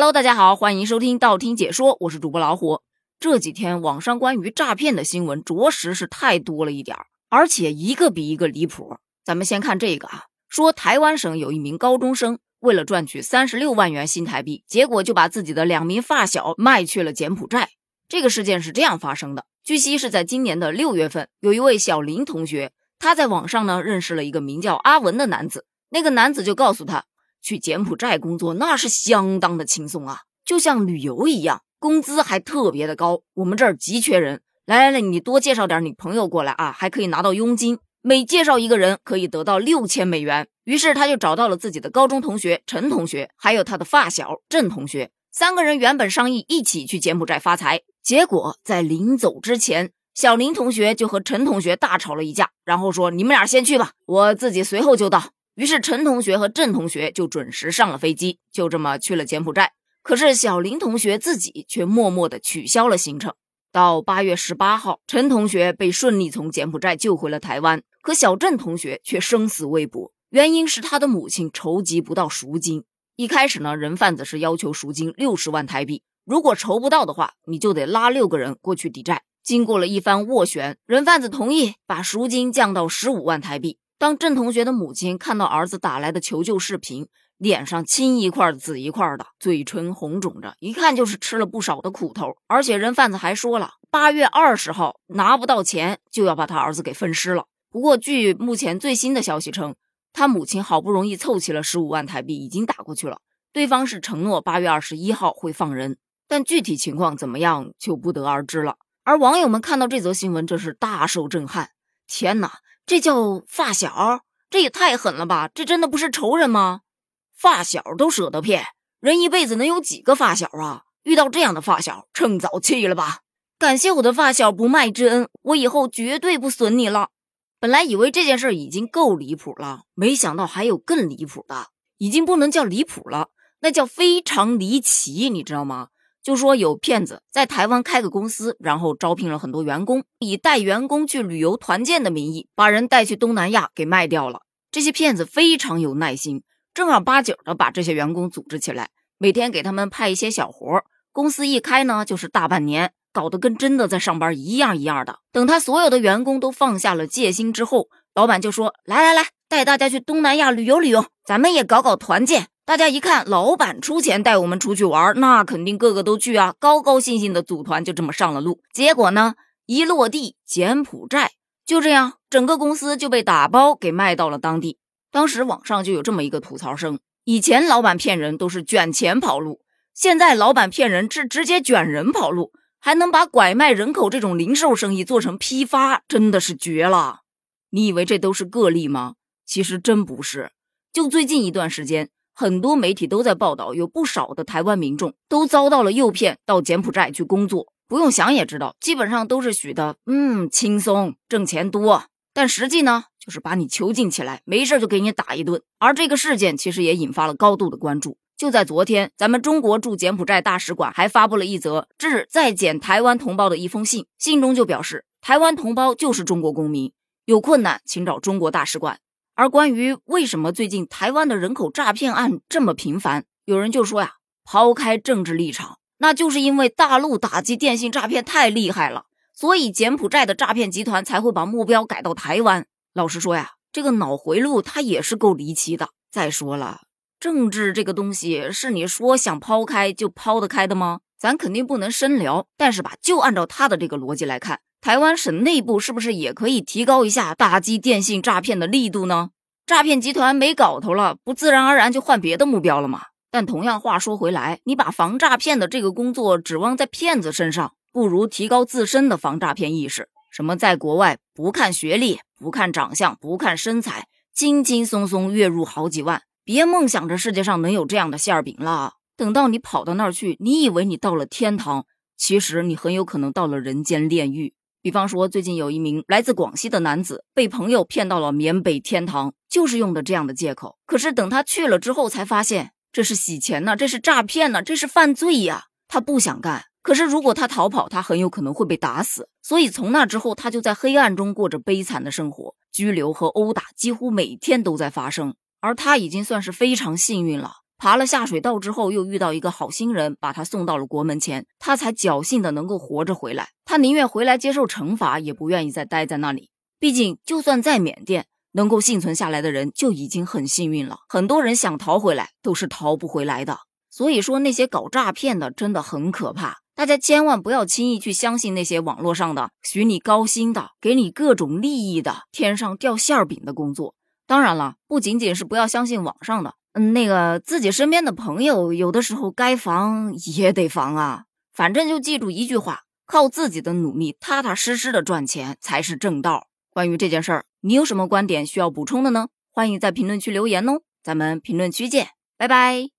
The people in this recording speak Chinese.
Hello，大家好，欢迎收听道听解说，我是主播老虎。这几天网上关于诈骗的新闻着实是太多了一点儿，而且一个比一个离谱。咱们先看这个啊，说台湾省有一名高中生为了赚取三十六万元新台币，结果就把自己的两名发小卖去了柬埔寨。这个事件是这样发生的：据悉是在今年的六月份，有一位小林同学，他在网上呢认识了一个名叫阿文的男子，那个男子就告诉他。去柬埔寨工作那是相当的轻松啊，就像旅游一样，工资还特别的高。我们这儿急缺人，来来来，你多介绍点你朋友过来啊，还可以拿到佣金，每介绍一个人可以得到六千美元。于是他就找到了自己的高中同学陈同学，还有他的发小郑同学，三个人原本商议一起去柬埔寨发财，结果在临走之前，小林同学就和陈同学大吵了一架，然后说：“你们俩先去吧，我自己随后就到。”于是陈同学和郑同学就准时上了飞机，就这么去了柬埔寨。可是小林同学自己却默默地取消了行程。到八月十八号，陈同学被顺利从柬埔寨救回了台湾，可小郑同学却生死未卜，原因是他的母亲筹集不到赎金。一开始呢，人贩子是要求赎金六十万台币，如果筹不到的话，你就得拉六个人过去抵债。经过了一番斡旋，人贩子同意把赎金降到十五万台币。当郑同学的母亲看到儿子打来的求救视频，脸上青一块紫一块的，嘴唇红肿着，一看就是吃了不少的苦头。而且人贩子还说了，八月二十号拿不到钱就要把他儿子给分尸了。不过，据目前最新的消息称，他母亲好不容易凑齐了十五万台币，已经打过去了。对方是承诺八月二十一号会放人，但具体情况怎么样就不得而知了。而网友们看到这则新闻，真是大受震撼。天哪！这叫发小，这也太狠了吧！这真的不是仇人吗？发小都舍得骗人，一辈子能有几个发小啊？遇到这样的发小，趁早弃了吧！感谢我的发小不卖之恩，我以后绝对不损你了。本来以为这件事已经够离谱了，没想到还有更离谱的，已经不能叫离谱了，那叫非常离奇，你知道吗？就说有骗子在台湾开个公司，然后招聘了很多员工，以带员工去旅游团建的名义，把人带去东南亚给卖掉了。这些骗子非常有耐心，正儿八经的把这些员工组织起来，每天给他们派一些小活。公司一开呢，就是大半年，搞得跟真的在上班一样一样的。等他所有的员工都放下了戒心之后，老板就说：“来来来，带大家去东南亚旅游旅游，咱们也搞搞团建。”大家一看，老板出钱带我们出去玩，那肯定个个都去啊！高高兴兴的组团，就这么上了路。结果呢，一落地，柬埔寨就这样，整个公司就被打包给卖到了当地。当时网上就有这么一个吐槽声：以前老板骗人都是卷钱跑路，现在老板骗人是直接卷人跑路，还能把拐卖人口这种零售生意做成批发，真的是绝了！你以为这都是个例吗？其实真不是。就最近一段时间。很多媒体都在报道，有不少的台湾民众都遭到了诱骗，到柬埔寨去工作。不用想也知道，基本上都是许的，嗯，轻松，挣钱多。但实际呢，就是把你囚禁起来，没事就给你打一顿。而这个事件其实也引发了高度的关注。就在昨天，咱们中国驻柬埔寨大使馆还发布了一则致在柬台湾同胞的一封信，信中就表示，台湾同胞就是中国公民，有困难请找中国大使馆。而关于为什么最近台湾的人口诈骗案这么频繁，有人就说呀，抛开政治立场，那就是因为大陆打击电信诈骗太厉害了，所以柬埔寨的诈骗集团才会把目标改到台湾。老实说呀，这个脑回路它也是够离奇的。再说了，政治这个东西是你说想抛开就抛得开的吗？咱肯定不能深聊。但是吧，就按照他的这个逻辑来看。台湾省内部是不是也可以提高一下打击电信诈骗的力度呢？诈骗集团没搞头了，不自然而然就换别的目标了吗？但同样话说回来，你把防诈骗的这个工作指望在骗子身上，不如提高自身的防诈骗意识。什么在国外不看学历、不看长相、不看身材，轻轻松松月入好几万，别梦想着世界上能有这样的馅饼了。等到你跑到那儿去，你以为你到了天堂，其实你很有可能到了人间炼狱。比方说，最近有一名来自广西的男子被朋友骗到了缅北天堂，就是用的这样的借口。可是等他去了之后，才发现这是洗钱呢，这是诈骗呢，这是犯罪呀！他不想干，可是如果他逃跑，他很有可能会被打死。所以从那之后，他就在黑暗中过着悲惨的生活，拘留和殴打几乎每天都在发生。而他已经算是非常幸运了，爬了下水道之后，又遇到一个好心人，把他送到了国门前，他才侥幸的能够活着回来。他宁愿回来接受惩罚，也不愿意再待在那里。毕竟，就算在缅甸能够幸存下来的人就已经很幸运了。很多人想逃回来，都是逃不回来的。所以说，那些搞诈骗的真的很可怕。大家千万不要轻易去相信那些网络上的许你高薪的、给你各种利益的、天上掉馅儿饼的工作。当然了，不仅仅是不要相信网上的。嗯，那个自己身边的朋友，有的时候该防也得防啊。反正就记住一句话：靠自己的努力，踏踏实实的赚钱才是正道。关于这件事儿，你有什么观点需要补充的呢？欢迎在评论区留言哦。咱们评论区见，拜拜。